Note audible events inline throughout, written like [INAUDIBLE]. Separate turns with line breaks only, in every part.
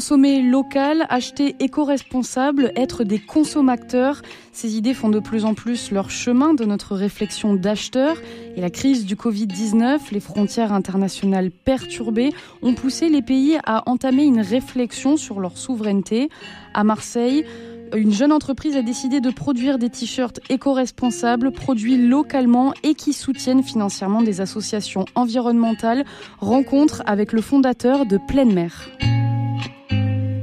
Consommer local, acheter éco-responsable, être des consommateurs, ces idées font de plus en plus leur chemin de notre réflexion d'acheteurs. Et la crise du Covid-19, les frontières internationales perturbées, ont poussé les pays à entamer une réflexion sur leur souveraineté. À Marseille, une jeune entreprise a décidé de produire des t-shirts éco-responsables, produits localement et qui soutiennent financièrement des associations environnementales. Rencontre avec le fondateur de Pleine Mer.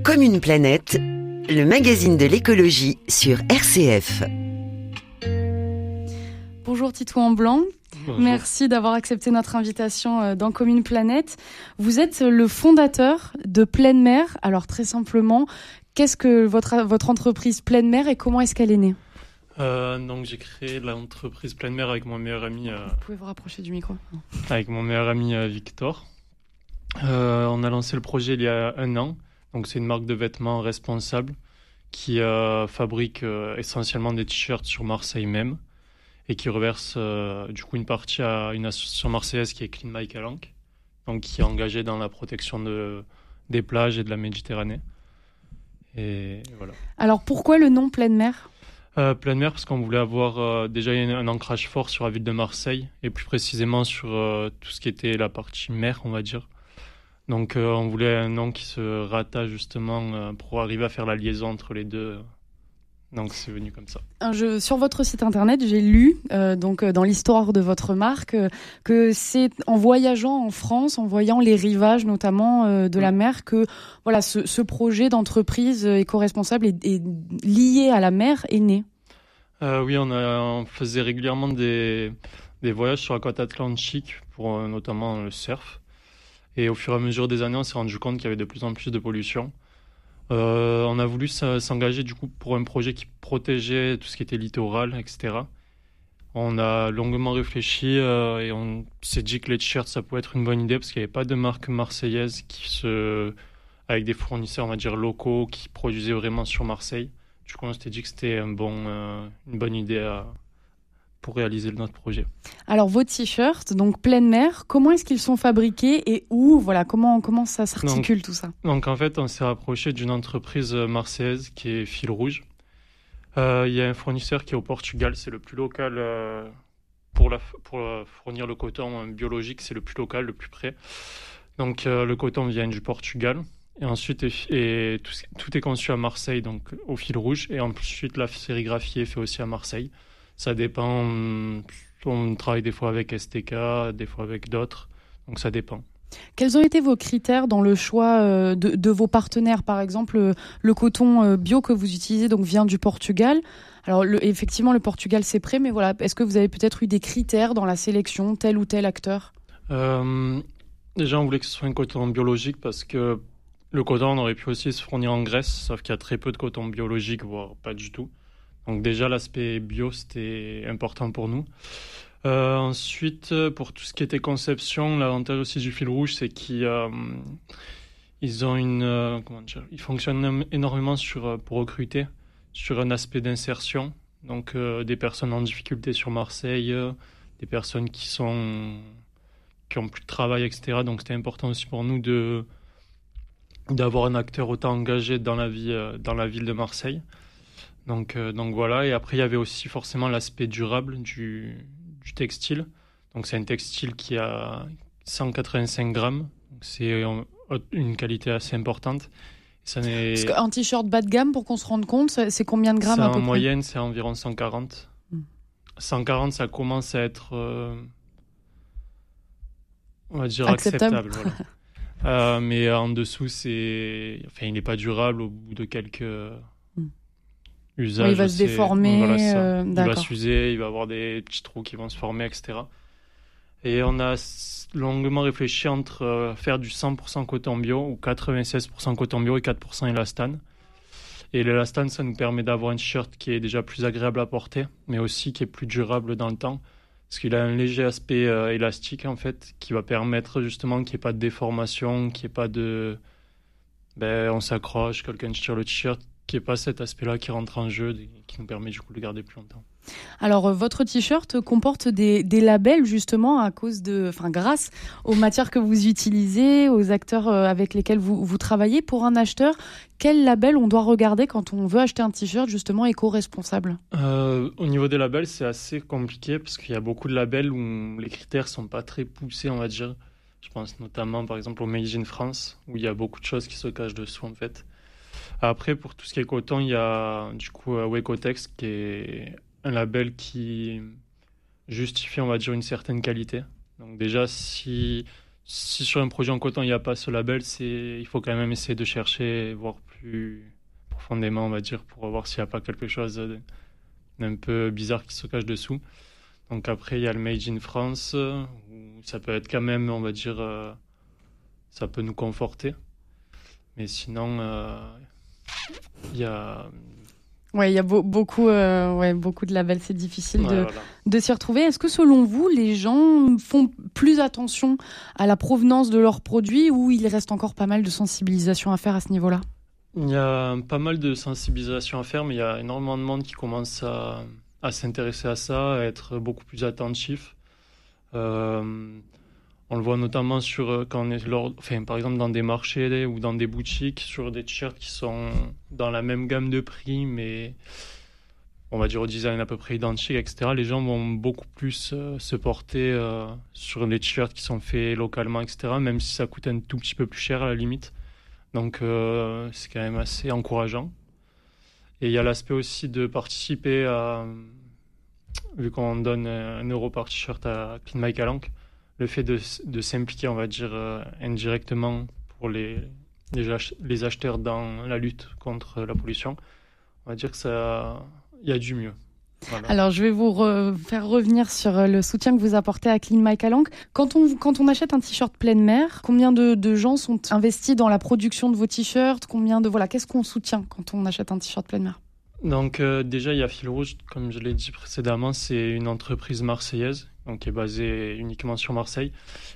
Comme une planète, le magazine de l'écologie sur RCF.
Bonjour Titouan Blanc. Merci d'avoir accepté notre invitation euh, dans Commune Planète. Vous êtes le fondateur de Pleine Mer. Alors très simplement, qu'est-ce que votre, votre entreprise Pleine Mer et comment est-ce qu'elle est née?
Euh, donc j'ai créé l'entreprise Pleine Mer avec mon meilleur ami.
Euh, vous pouvez vous rapprocher du micro.
Avec mon meilleur ami Victor. on a lancé le projet il y a un an. Donc c'est une marque de vêtements responsable qui euh, fabrique euh, essentiellement des t-shirts sur Marseille même et qui reverse euh, du coup une partie à une association marseillaise qui est Clean My Calanque, donc qui est engagée dans la protection de, des plages et de la Méditerranée. Et voilà.
Alors pourquoi le nom Pleine Mer?
Pleine Mer parce qu'on voulait avoir déjà un ancrage fort sur la ville de Marseille et plus précisément sur tout ce qui était la partie mer, on va dire. Donc euh, on voulait un nom qui se rattache justement euh, pour arriver à faire la liaison entre les deux. Donc c'est venu comme ça.
Je, sur votre site internet, j'ai lu euh, donc dans l'histoire de votre marque que c'est en voyageant en France, en voyant les rivages notamment de la mer, que voilà ce, projet d'entreprise éco-responsable est, lié à la mer est né.
oui, on, a, on faisait régulièrement des, des voyages sur la côte atlantique pour notamment le surf. Et au fur et à mesure des années, on s'est rendu compte qu'il y avait de plus en plus de pollution. Euh, on a voulu s'engager du coup pour un projet qui protégeait tout ce qui était littoral, etc. On a longuement réfléchi euh, et on s'est dit que les t-shirts ça pouvait être une bonne idée parce qu'il n'y avait pas de marque marseillaise qui se avec des fournisseurs on va dire locaux qui produisaient vraiment sur Marseille. Du coup on s'était dit que c'était euh, une bonne idée à, pour réaliser notre projet.
Alors vos t-shirts, donc pleine mer, comment est-ce qu'ils sont fabriqués et où Voilà, comment comment ça s'articule tout ça?
Donc en fait, on s'est rapproché d'une entreprise marseillaise qui est Fil Rouge. Euh, il y a un fournisseur qui est au Portugal, c'est le plus local euh, pour, la, pour euh, fournir le coton biologique, c'est le plus local, le plus près. Donc le coton vient du Portugal. Et ensuite, et, tout, tout, est conçu à Marseille, donc au fil rouge. Et ensuite, la sérigraphie est faite aussi à Marseille. Ça dépend. On travaille des fois avec STK, des fois avec d'autres. Donc ça dépend.
Quels ont été vos critères dans le choix euh, de, vos partenaires? Par exemple, le, coton euh, bio que vous utilisez donc vient du Portugal. Alors effectivement, le Portugal c'est prêt, mais voilà, est-ce que vous avez peut-être eu des critères dans la sélection, tel ou tel acteur?
Euh, Déjà, on voulait que ce soit un coton biologique parce que le coton, on aurait pu aussi se fournir en Grèce, sauf qu'il y a très peu de coton biologique, voire pas du tout. Donc déjà, l'aspect bio, c'était important pour nous. Euh, ensuite, pour tout ce qui était conception, l'avantage aussi du fil rouge, c'est qu'ils euh, ont une, euh, ils fonctionnent énormément sur pour recruter sur un aspect d'insertion. Donc des personnes en difficulté sur Marseille, des personnes qui sont qui ont plus de travail, etc. Donc c'était important aussi pour nous de d'avoir un acteur autant engagé dans la vie dans la ville de Marseille. Donc, euh, donc voilà, et après il y avait aussi forcément l'aspect durable du, du, textile. Donc c'est un textile qui a 185 grammes, c'est une qualité assez importante.
Ça Parce qu'un t-shirt bas de gamme, pour qu'on se rende compte, c'est combien de grammes à peu
En moyenne, c'est environ 140. 140, hmm. ça commence à être, euh, on va dire, acceptable. [LAUGHS] Euh, mais en dessous, c'est, enfin, il n'est pas durable au bout de quelques
il va se déformer.
Euh, il va s'user, il va avoir des petits trous qui vont se former, etc. Et on a longuement réfléchi entre euh, faire du 100% coton bio ou 96% coton bio et 4% élastane. Et l'élastane, ça nous permet d'avoir un t-shirt qui est déjà plus agréable à porter, mais aussi qui est plus durable dans le temps. Parce qu'il a un léger aspect euh, élastique, en fait, qui va permettre justement qu'il n'y ait pas de déformation, qu'il n'y ait pas de. Ben, on s'accroche, quelqu'un tire le t-shirt, qui n'y pas cet aspect-là qui rentre en jeu et qui nous permet du coup de le garder plus longtemps.
Alors, votre t-shirt comporte des, labels justement à cause de, enfin, grâce aux matières que vous utilisez, aux acteurs avec lesquels vous, vous travaillez. Pour un acheteur, quel label on doit regarder quand on veut acheter un t-shirt justement éco-responsable?
Au niveau des labels, c'est assez compliqué parce qu'il y a beaucoup de labels où les critères sont pas très poussés, on va dire. Je pense notamment par exemple au Made in France, où il y a beaucoup de choses qui se cachent dessous en fait. Après, pour tout ce qui est coton, il y a du coup euh, Wecotex qui est un label qui justifie, on va dire, une certaine qualité. Donc déjà, si, si sur un produit en coton, il n'y a pas ce label, il faut quand même essayer de chercher, voir plus profondément, on va dire, pour voir s'il n'y a pas quelque chose d'un peu bizarre qui se cache dessous. Donc après, il y a le Made in France, où ça peut être quand même, on va dire, euh, ça peut nous conforter. Mais sinon, euh, il y a...
Ouais, il y a beaucoup, euh, ouais, beaucoup de labels, c'est difficile de, de s'y retrouver. Est-ce que selon vous, les gens font plus attention à la provenance de leurs produits ou il reste encore pas mal de sensibilisation à faire à ce niveau-là?
Il y a pas mal de sensibilisation à faire, mais il y a énormément de monde qui commence à, à s'intéresser à ça, à être beaucoup plus attentif. Euh, on le voit notamment sur euh, quand on est par exemple dans des marchés ou dans des boutiques sur des t-shirts qui sont dans la même gamme de prix, mais on va dire au design à peu près identique, etc. Les gens vont beaucoup plus euh, se porter sur les t-shirts qui sont faits localement, etc. Même si ça coûte un tout petit peu plus cher à la limite. Donc c'est quand même assez encourageant. Et il y a l'aspect aussi de participer à, vu qu'on donne un euro par t-shirt à Clean My Calanque, le fait de, de s'impliquer, on va dire, euh, indirectement pour les, les, acheteurs dans la lutte contre la pollution, on va dire que ça, il y a du mieux.
Alors, je vais vous faire revenir sur euh, le soutien que vous apportez à Clean My Calanque. Quand on, quand on achète un t-shirt pleine mer, combien de, de, gens sont investis dans la production de vos t-shirts? Combien de voilà, qu'est-ce qu'on soutient quand on achète un t-shirt pleine mer?
Donc euh, déjà, il y a Fil Rouge, comme je l'ai dit précédemment, c'est une entreprise marseillaise, donc qui est basée uniquement sur Marseille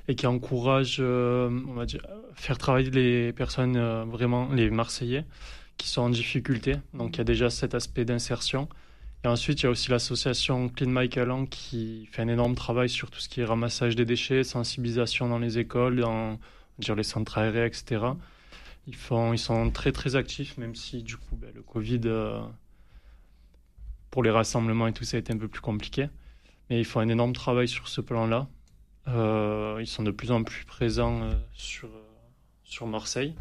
et qui encourage, euh, on va dire, faire travailler les personnes vraiment les Marseillais qui sont en difficulté. Donc il y a déjà cet aspect d'insertion. Et ensuite, il y a aussi l'association Clean My Calan qui fait un énorme travail sur tout ce qui est ramassage des déchets, sensibilisation dans les écoles, dans dire, les centres aérés, etc. Ils, font, ils sont très très actifs, même si du coup ben, le Covid, euh, pour les rassemblements et tout, ça a été un peu plus compliqué. Mais ils font un énorme travail sur ce plan-là. Euh, ils sont de plus en plus présents euh, sur, sur Marseille.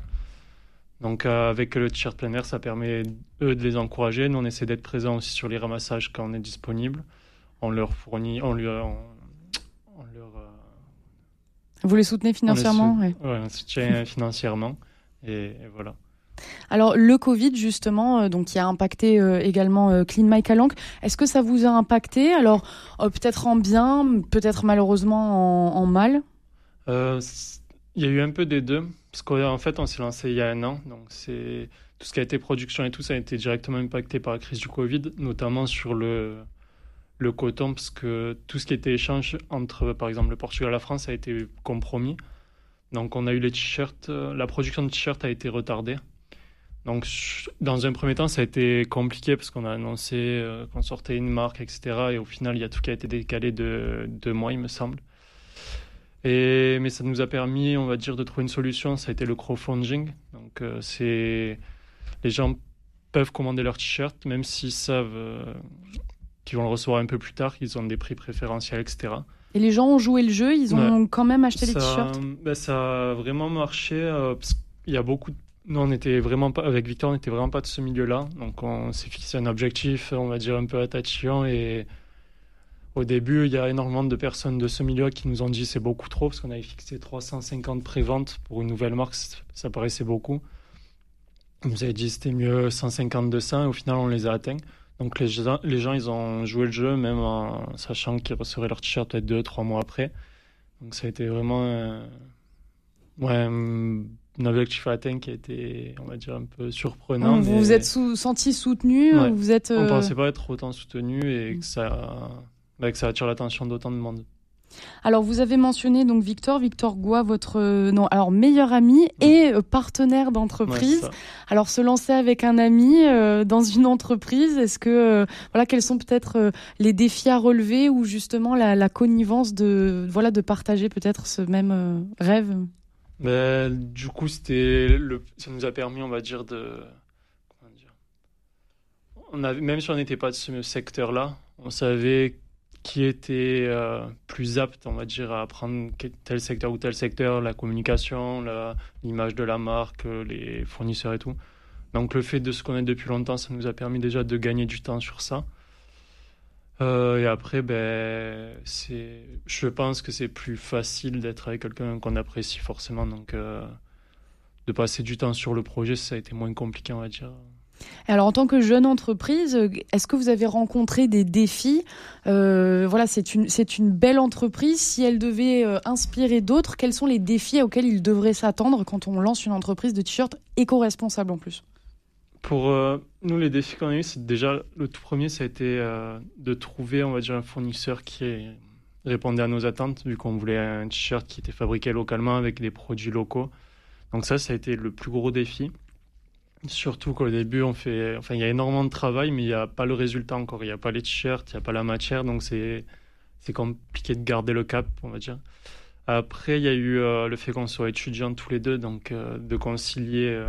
Donc euh, avec le t-shirt plein air, ça permet eux de les encourager. Nous, on essaie d'être présents aussi sur les ramassages quand on est disponible. On leur fournit, on, lui, on, leur. Euh,
Vous les soutenez financièrement
Oui, on soutient [LAUGHS] financièrement. Et, voilà.
Alors le Covid justement, euh, donc qui a impacté également Clean My Calanque, est-ce que ça vous a impacté? Alors peut-être en bien, peut-être malheureusement en, mal?
Il y a eu un peu des deux. Parce qu'en fait, on s'est lancé il y a un an, donc c'est tout ce qui a été production et tout ça a été directement impacté par la crise du Covid, notamment sur le, le coton, parce que tout ce qui était échange entre, par exemple, le Portugal et la France a été compromis. Donc, on a eu les t-shirts, euh, la production de t-shirts a été retardée. Donc, dans un premier temps, ça a été compliqué parce qu'on a annoncé euh, qu'on sortait une marque, etc. Et au final, il y a tout qui a été décalé de deux mois, il me semble. Et, mais ça nous a permis, on va dire, de trouver une solution. Ça a été le crowdfunding. Donc, euh, c'est les gens peuvent commander leur t-shirt, même s'ils savent euh, qu'ils vont le recevoir un peu plus tard, qu'ils ont des prix préférentiels, etc.
Et les gens ont joué le jeu, ils ont quand même acheté les t-shirts?
ben, Ça a vraiment marché. Parce qu'il y a beaucoup de... Nous, on était vraiment pas, avec Victor, on n'était vraiment pas de ce milieu-là. Donc, on s'est fixé un objectif, on va dire, un peu attachant et au début, il y a énormément de personnes de ce milieu qui nous ont dit c'est beaucoup trop parce qu'on avait fixé 350 préventes pour une nouvelle marque, ça paraissait beaucoup. On nous avait dit c'était mieux 150-200 et au final on les a atteints. Donc les gens, les gens, ils ont joué le jeu même en sachant qu'ils recevraient leur t-shirt peut-être deux, trois mois après. Donc ça a été vraiment un, ouais, un objectif atteint qui a été, on va dire, un peu surprenant.
Vous vous êtes senti soutenu vous êtes,
On ne euh, pensait pas être autant soutenu et que ça bah, que ça attire l'attention d'autant de monde.
Alors vous avez mentionné donc Victor, Victor Goua, votre euh, non alors meilleur ami et euh, partenaire d'entreprise. alors se lancer avec un ami euh, dans une entreprise, est-ce que voilà quels sont peut-être les défis à relever ou justement la, connivence de voilà de partager peut-être ce même rêve?
Ben, du coup c'était ça nous a permis on va dire de on avait même si on n'était pas de ce secteur là on savait qui était euh, plus apte, on va dire, à apprendre tel secteur ou tel secteur, la communication, l'image de la marque, les fournisseurs et tout. Donc le fait de se connaître depuis longtemps, ça nous a permis déjà de gagner du temps sur ça. Euh, et après, ben, je pense que c'est plus facile d'être avec quelqu'un qu'on apprécie forcément. Donc euh, de passer du temps sur le projet, ça a été moins compliqué, on va dire.
Alors en tant que jeune entreprise, est-ce que vous avez rencontré des défis? Euh, Voilà, c'est une c'est une belle entreprise. Si elle devait inspirer d'autres, quels sont les défis auxquels ils devraient s'attendre quand on lance une entreprise de t-shirts éco-responsable en plus?
Pour euh, nous, les défis qu'on a eu, c'est déjà le tout premier, ça a été de trouver, on va dire, un fournisseur qui répondait à nos attentes, vu qu'on voulait un t-shirt qui était fabriqué localement avec des produits locaux. Donc ça, ça a été le plus gros défi. Surtout qu'au début, on fait, enfin, il y a énormément de travail, mais il n'y a pas le résultat encore. Il n'y a pas les t-shirts, il n'y a pas la matière, donc c'est, c'est compliqué de garder le cap, on va dire. Après, il y a eu euh, le fait qu'on soit étudiants tous les deux, donc euh, de concilier euh,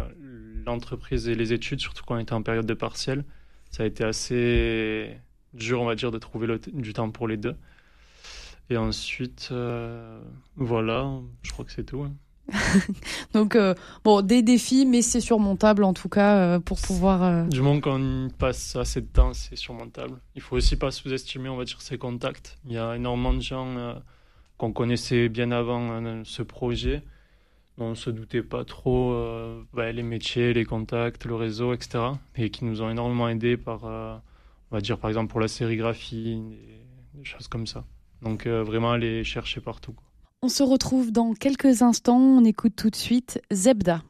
l'entreprise et les études, surtout quand on était en période de partiel. Ça a été assez dur, on va dire, de trouver du temps pour les deux. Et ensuite, voilà, je crois que c'est tout. Hein. [LAUGHS]
Donc, euh, bon, des défis, mais c'est surmontable en tout cas euh, pour pouvoir. Euh,
du moment qu'on passe assez de temps, c'est surmontable. Il faut aussi pas sous-estimer, on va dire, ses contacts. Il y a énormément de gens qu'on connaissait bien avant ce projet. On se doutait pas trop bah, les métiers, les contacts, le réseau, etc. Et qui nous ont énormément aidés par, on va dire, par exemple, pour la sérigraphie, des, choses comme ça. Donc, vraiment aller chercher partout.
On se retrouve dans quelques instants. On écoute tout de suite Zebda.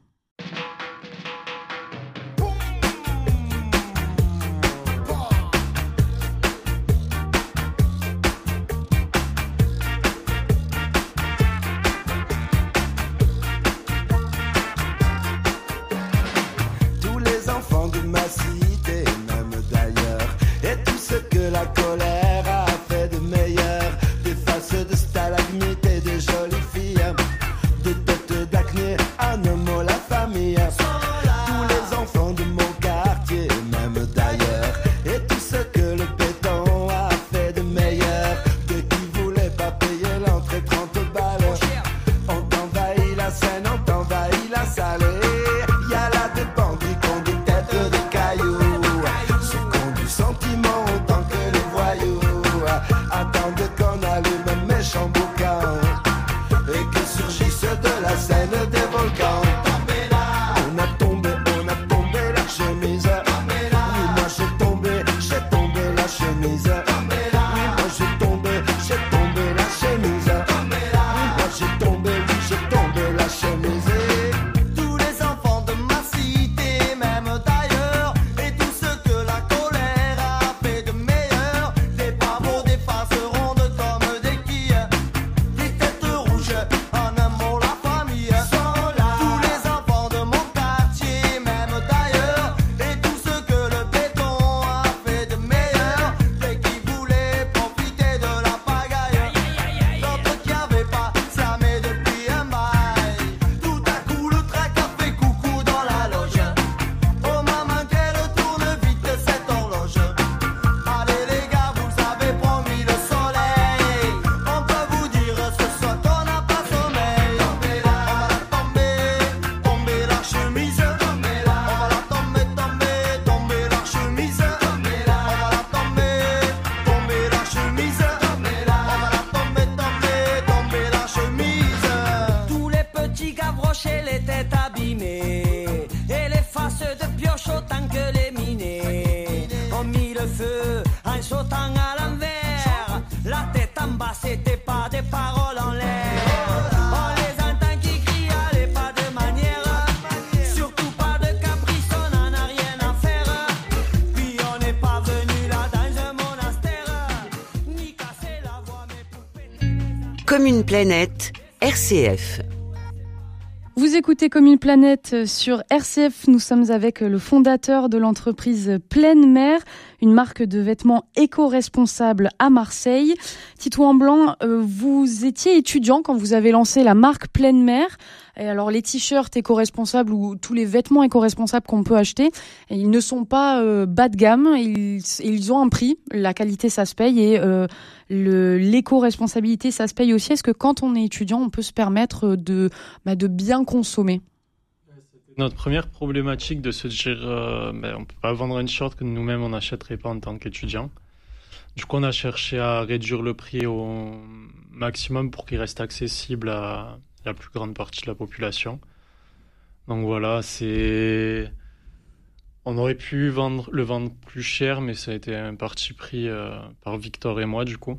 Et les faces de
pioche autant que les minées On mit le feu en sautant à l'envers. La
tête en
bas c'était pas des paroles en l'air. On les entend qui crient, allez pas de manière. Surtout pas de caprice, on n'en a rien
à faire.
Puis on n'est pas venu là dans un monastère. Ni casser la voix mais pour pénétrer
Comme une planète, RCF.
Vous écoutez comme une planète sur RCF. Nous sommes avec le fondateur de l'entreprise Pleine Mer, une marque de vêtements éco-responsable à Marseille. Tito en blanc, euh, vous étiez étudiant quand vous avez lancé la marque Pleine Mer. Et alors les t-shirts éco-responsables ou tous les vêtements éco-responsables qu'on peut acheter, ils ne sont pas euh, bas de gamme, ils, ont un prix, la qualité ça se paye et euh, l'éco-responsabilité ça se paye aussi. Est-ce que quand on est étudiant, on peut se permettre de, bah, bien consommer?
Notre première problématique de se dire euh, ben, on peut pas vendre un short que nous-mêmes on n'achèterait pas en tant qu'étudiant. Du coup, on a cherché à réduire le prix au maximum pour qu'il reste accessible à la plus grande partie de la population. Donc voilà, c'est. On aurait pu vendre, le vendre plus cher, mais ça a été un parti pris euh, par Victor et moi, du coup.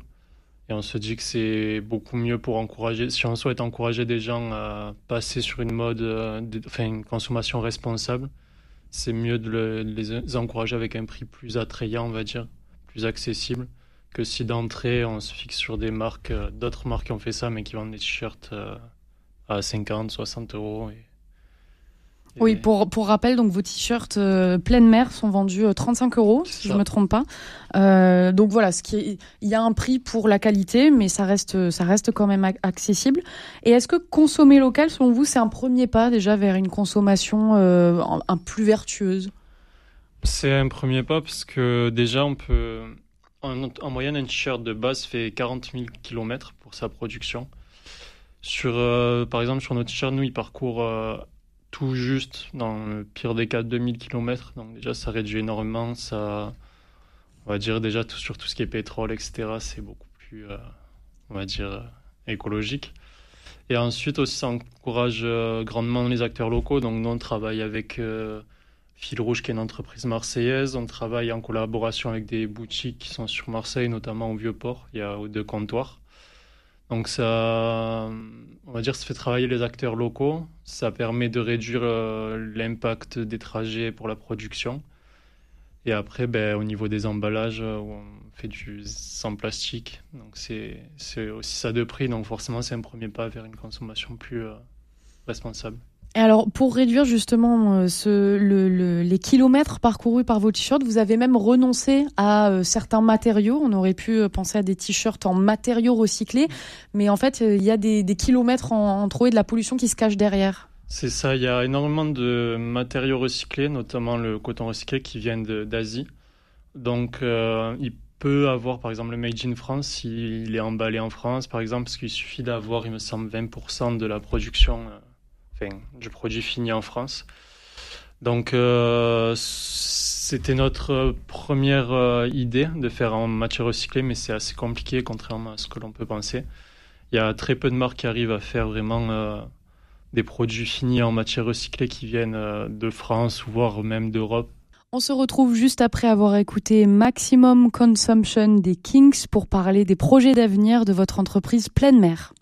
Et on se dit que c'est beaucoup mieux pour encourager, si on souhaite encourager des gens à passer sur une mode, euh, enfin une consommation responsable, c'est mieux de, les encourager avec un prix plus attrayant, on va dire, plus accessible, que si d'entrée on se fixe sur des marques, euh, d'autres marques qui ont fait ça, mais qui vendent des t-shirts à 50, 60 euros. Et,
Oui, pour, pour rappel, donc vos t-shirts euh, pleine mer sont vendus 35 euh, euros, si je ne me trompe pas. Euh, donc voilà, ce qui il y a un prix pour la qualité, mais ça reste, ça reste quand même accessible. Et est-ce que consommer local, selon vous, c'est un premier pas déjà vers une consommation un, plus vertueuse?
C'est un premier pas parce que déjà, on peut. En, en moyenne, un t-shirt de base fait 40 000 km pour sa production. Sur, euh, par exemple, sur notre t-shirt, nous, il parcourt euh, tout juste, dans le pire des cas, 2000 km. Donc déjà, ça réduit énormément. Ça, on va dire déjà, sur tout ce qui est pétrole, etc., c'est beaucoup plus, euh, on va dire, écologique. Et ensuite aussi, ça encourage grandement les acteurs locaux. Donc nous, on travaille avec Fil Rouge, qui est une entreprise marseillaise. On travaille en collaboration avec des boutiques qui sont sur Marseille, notamment au Vieux-Port. Il y a deux comptoirs. Donc ça, on va dire, ça fait travailler les acteurs locaux. Ça permet de réduire euh, l'impact des trajets pour la production. Et après, ben, au niveau des emballages, euh, on fait du sans plastique. Donc c'est aussi ça de prix. Donc forcément, c'est un premier pas vers une consommation plus euh, responsable.
Et alors, pour réduire justement euh, les kilomètres parcourus par vos t-shirts, vous avez même renoncé à euh, certains matériaux. On aurait pu euh, penser à des t-shirts en matériaux recyclés, mais en fait, il y a des, kilomètres en, en, trop et de la pollution qui se cache derrière.
C'est ça, il y a énormément de matériaux recyclés, notamment le coton recyclé qui vient d'Asie. Donc, il peut avoir, par exemple, le Made in France, s'il est emballé en France, par exemple, parce qu'il suffit d'avoir, il me semble, 20% de la production du produit fini en France. Donc, euh, c'était notre première euh, idée de faire en matière recyclée, mais c'est assez compliqué, contrairement à ce que l'on peut penser. Il y a très peu de marques qui arrivent à faire vraiment euh, des produits finis en matière recyclée qui viennent de France, voire même d'Europe.
On se retrouve juste après avoir écouté Maximum Consumption des Kings pour parler des projets d'avenir de votre entreprise Pleine Mer.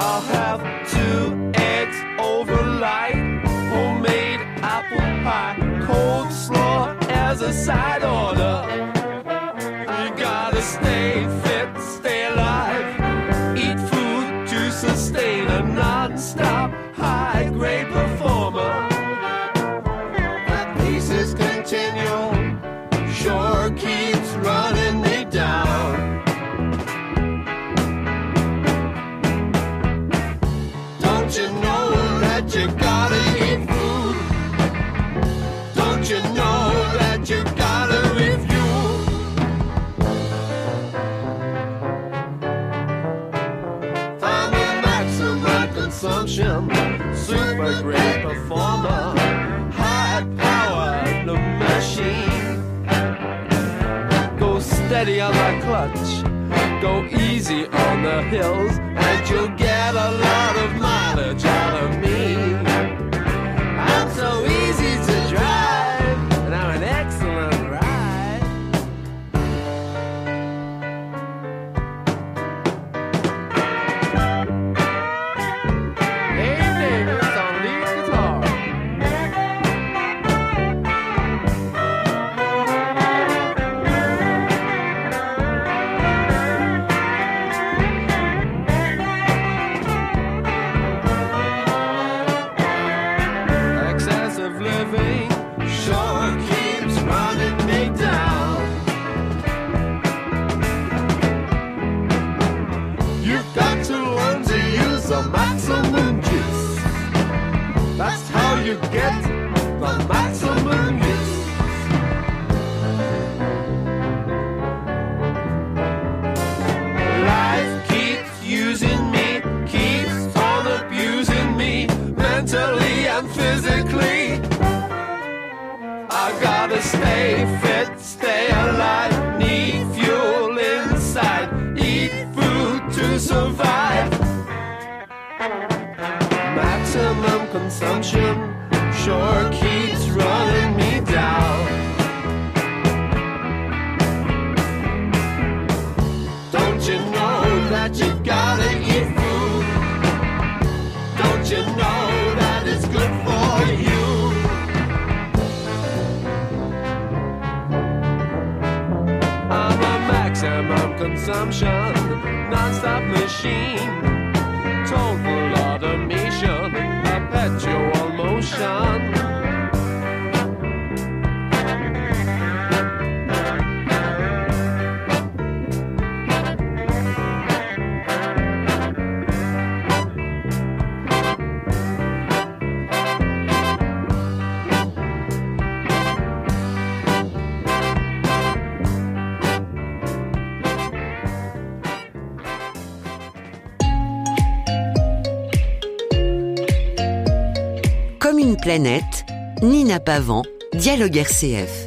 I'll have two eggs over light, homemade apple pie, cold slaw as a side order. Super great performer, high powered machine. Go steady on the clutch, go easy on the hills, and you'll get a lot of mileage out of me. get the maximum use. Life keeps using me, keeps on abusing me, mentally and physically. I gotta stay fit, stay alive, need fuel inside, eat food to survive.
Maximum consumption shore keeps running me down. Don't
you
know that you gotta eat food? Don't you know that it's good for you? I'm a maximum consumption, non-stop machine.
Une planète, Nina Pavant, Dialogue RCF.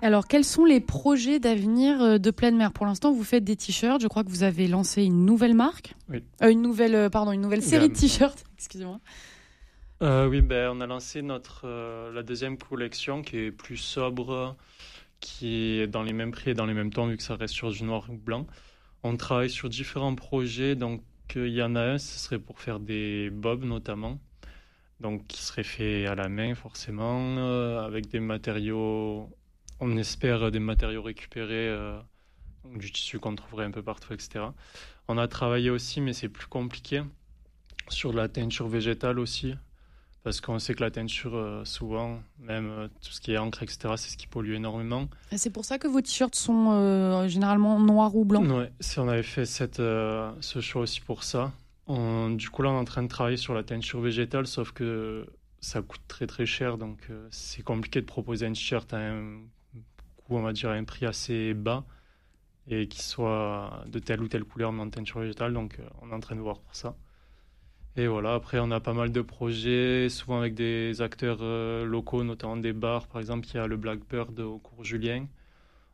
Alors, quels sont les projets d'avenir euh, de pleine mer? Pour l'instant, vous faites des t-shirts. Je crois que vous avez lancé une nouvelle marque.
Oui.
Euh, une nouvelle, euh, pardon, une nouvelle série de t-shirts. [LAUGHS] Excusez-moi.
Euh, oui, ben, on a lancé notre, euh, la deuxième collection qui est plus sobre, qui est dans les mêmes prix et dans les mêmes temps vu que ça reste sur du noir ou blanc. On travaille sur différents projets, donc euh, il y en a un, ce serait pour faire des bobs notamment, donc qui serait fait à la main forcément, euh, avec des matériaux, on espère des matériaux récupérés, euh, du tissu qu'on trouverait un peu partout, etc. On a travaillé aussi, mais c'est plus compliqué, sur la teinture végétale aussi, parce qu'on sait que la teinture, euh, souvent, même tout ce qui est encre, etc., c'est ce qui pollue énormément.
Et C'est pour ça que vos t-shirts sont généralement noirs ou blancs?
Ouais, si on avait fait cette, ce choix aussi pour ça. On- du coup, là, on est en train de travailler sur la teinture végétale, sauf que ça coûte très très cher, donc euh, c'est compliqué de proposer un t-shirt à un coût, on va dire, à un prix assez bas et qui soit de telle ou telle couleur mais en teinture végétale, donc euh, on est en train de voir pour ça. Et voilà, après, on a pas mal de projets, souvent avec des acteurs euh, locaux, notamment des bars. Par exemple, il y a le Blackbird au cours Julien.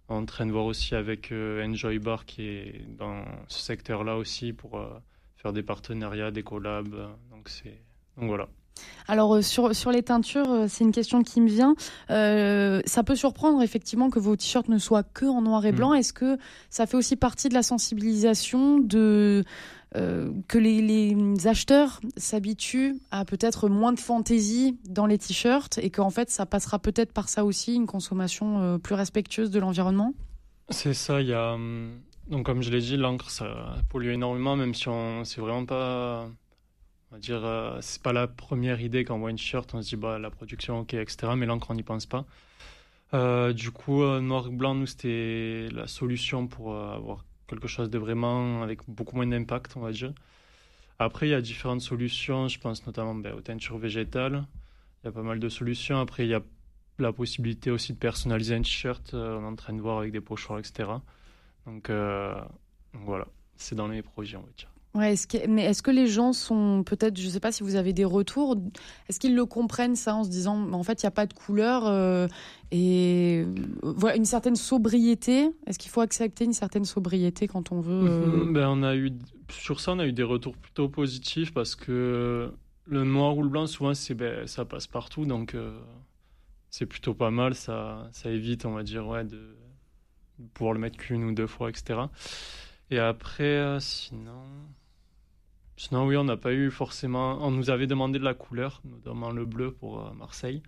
On est en train de voir aussi avec Enjoy Bar qui est dans ce secteur-là aussi pour faire des partenariats, des collabs. euh, Donc, c'est... donc voilà.
Alors euh, sur, sur les teintures, euh, c'est une question qui me vient. Euh, ça peut surprendre effectivement que vos t-shirts ne soient que en noir et
Mm.
blanc. Est-ce que ça fait aussi partie de la sensibilisation de euh, que les, les acheteurs s'habituent à peut-être moins de fantaisie dans les t-shirts et qu'en fait ça passera peut-être par ça aussi une consommation euh, plus respectueuse de l'environnement?
C'est ça, il y a... Donc, comme je l'ai dit, l'encre, ça pollue énormément, même si on... c'est vraiment pas... On va dire, euh, c'est pas la première idée quand on voit une t-shirt, on se dit, bah, la production, ok, etc., mais l'encre, on n'y pense pas. Euh, du coup, euh, noir blanc, nous, c'était la solution pour euh, avoir quelque chose de vraiment avec beaucoup moins d'impact, on va dire. Après, il y a différentes solutions, je pense notamment ben, aux teintures végétales. Il y a pas mal de solutions. Après, il y a la possibilité aussi de personnaliser un t-shirt. on est en train de voir avec des pochoirs, etc. Donc, euh, donc voilà, c'est dans les projets, on va dire.
Ouais, est-ce que, mais est-ce que les gens sont peut-être, je sais pas si vous avez des retours, est-ce qu'ils le comprennent ça en se disant, en fait, il n'y a pas de couleur euh, et euh, voilà une certaine sobriété? Est-ce qu'il faut accepter une certaine sobriété quand on veut euh,
Mhm, ben, on a eu, sur ça, on a eu des retours plutôt positifs parce que le noir ou le blanc, souvent, c'est, ben, ça passe partout. Donc, euh, c'est plutôt pas mal. Ça, ça évite, on va dire, ouais, de, pouvoir le mettre qu'une ou deux fois, etc. Et après, euh, sinon. Sinon, oui, on n'a pas eu forcément. On nous avait demandé de la couleur, notamment le bleu pour euh, Marseille.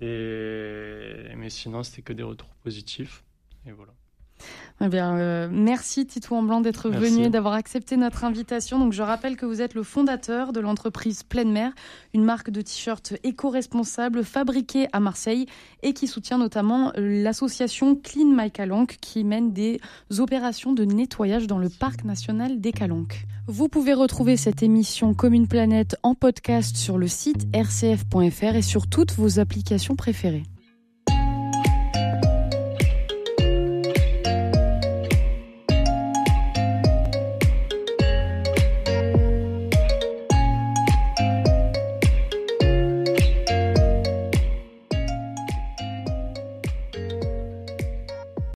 Et... Mais sinon, c'était que des retours positifs. Et voilà.
Eh bien, euh, merci Titou en blanc d'être venu et d'avoir accepté notre invitation. Donc, je rappelle que vous êtes le fondateur de l'entreprise Pleine Mer, une marque de t-shirts éco-responsable fabriquée à Marseille et qui soutient notamment euh, l'association Clean My Calanque qui mène des opérations de nettoyage dans le parc national des Calanques. Vous pouvez retrouver cette émission Commune Planète en podcast sur le site rcf.fr et sur toutes vos applications préférées.